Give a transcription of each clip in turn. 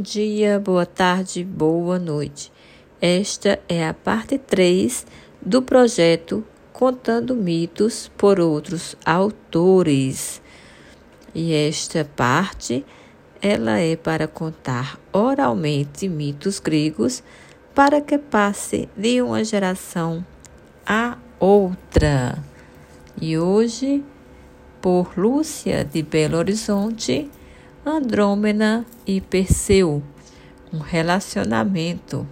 dia, boa tarde, boa noite. Esta é a parte 3 do projeto Contando Mitos por Outros Autores. E esta parte, ela é para contar oralmente mitos gregos para que passe de uma geração a outra. E hoje, por Lúcia de Belo Horizonte, Andrômena e Perseu, um relacionamento.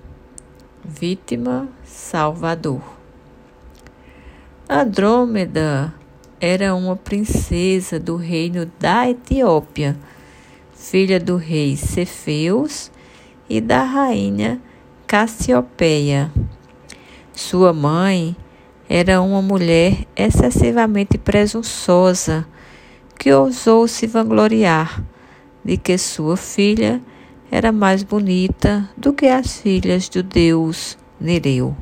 Vítima Salvador. Andrômeda era uma princesa do reino da Etiópia, filha do rei Cefeus e da rainha Cassiopeia. Sua mãe era uma mulher excessivamente presunçosa que ousou se vangloriar de que sua filha era mais bonita do que as filhas do deus Nereu.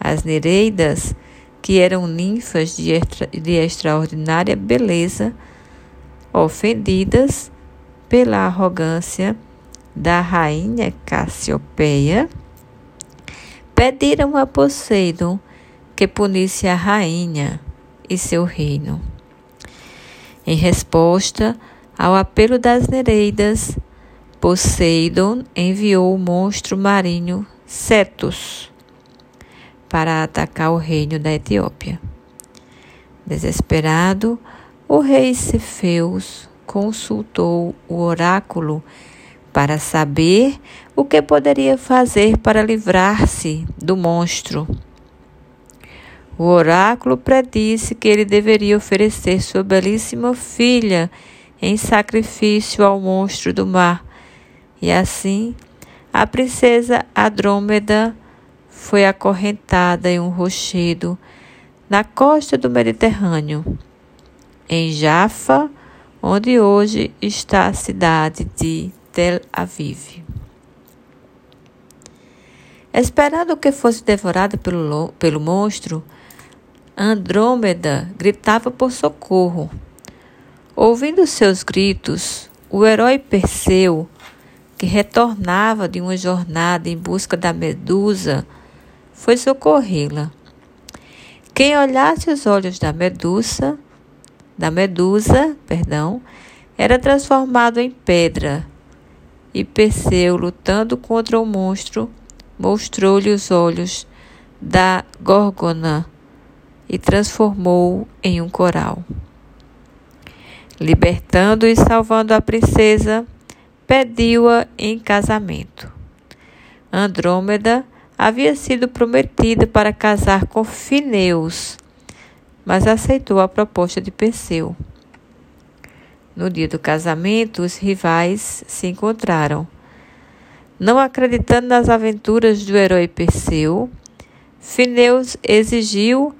As Nereidas, que eram ninfas de, extra, de extraordinária beleza, ofendidas pela arrogância da rainha Cassiopeia, pediram a Poseidon que punisse a rainha e seu reino. Em resposta, ao apelo das Nereidas, Poseidon enviou o monstro marinho Cetus para atacar o reino da Etiópia. Desesperado, o rei Cefeus consultou o oráculo para saber o que poderia fazer para livrar-se do monstro. O oráculo predisse que ele deveria oferecer sua belíssima filha em sacrifício ao monstro do mar. E assim, a princesa Andrômeda foi acorrentada em um rochedo na costa do Mediterrâneo, em Jaffa, onde hoje está a cidade de Tel Aviv. Esperando que fosse devorada pelo, pelo monstro, Andrômeda gritava por socorro. Ouvindo seus gritos, o herói Perseu, que retornava de uma jornada em busca da Medusa, foi socorrê-la. Quem olhasse os olhos da Medusa, da Medusa, perdão, era transformado em pedra. E Perseu, lutando contra o monstro, mostrou-lhe os olhos da Gorgona e transformou em um coral. Libertando e salvando a princesa, pediu-a em casamento. Andrômeda havia sido prometida para casar com Fineus, mas aceitou a proposta de Perseu. No dia do casamento, os rivais se encontraram. Não acreditando nas aventuras do herói Perseu, Fineus exigiu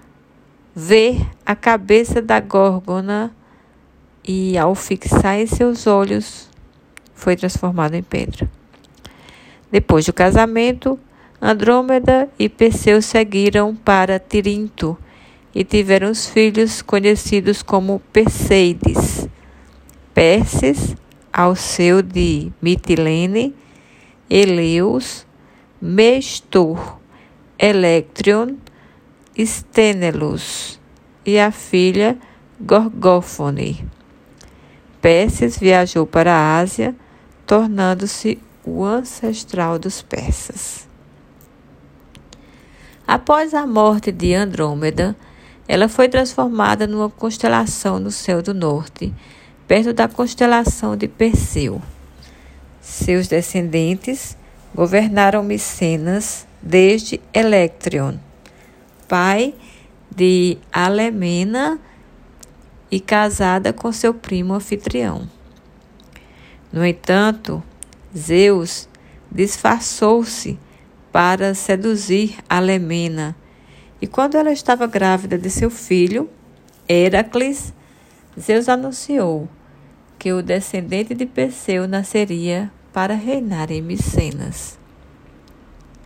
ver a cabeça da Górgona e, ao fixar em seus olhos, foi transformado em pedra. Depois do casamento, Andrômeda e Perseu seguiram para Tirinto e tiveram os filhos conhecidos como Perseides, Perses, Alceu de Mitilene, Eleus, Mestor, Electrion, Stênelos e a filha Gorgófone. Perses viajou para a Ásia, tornando-se o ancestral dos persas. Após a morte de Andrômeda, ela foi transformada numa constelação no céu do norte, perto da constelação de Perseu. Seus descendentes governaram Micenas desde Electrion, pai de Alemena e casada com seu primo anfitrião. No entanto, Zeus disfarçou-se para seduzir Alemena, e quando ela estava grávida de seu filho, Heracles, Zeus anunciou que o descendente de Perseu nasceria para reinar em Micenas.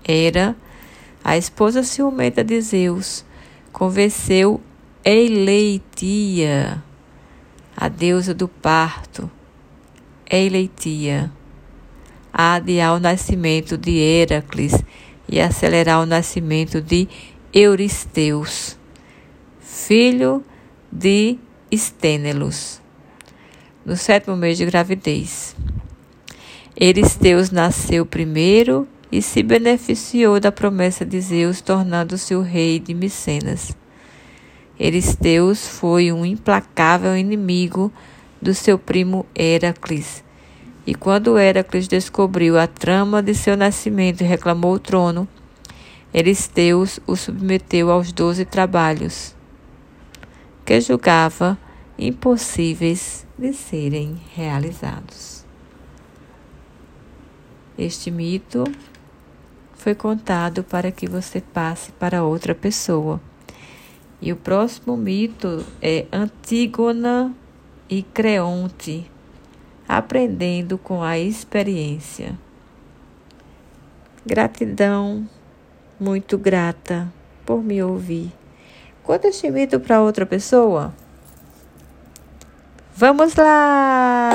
Hera, a esposa ciumenta de Zeus, convenceu Eileitia, a deusa do parto, Eileitia, a adiar o nascimento de Heracles e acelerar o nascimento de Euristeus, filho de Estênelos, no sétimo mês de gravidez. Eristeus nasceu primeiro e se beneficiou da promessa de Zeus, tornando-se o rei de Micenas. Eristeus foi um implacável inimigo do seu primo Heracles. E quando Heracles descobriu a trama de seu nascimento e reclamou o trono, Eristeus o submeteu aos doze trabalhos, que julgava impossíveis de serem realizados. Este mito foi contado para que você passe para outra pessoa. E o próximo mito é Antígona e Creonte, aprendendo com a experiência. Gratidão, muito grata por me ouvir. Conta este mito para outra pessoa. Vamos lá!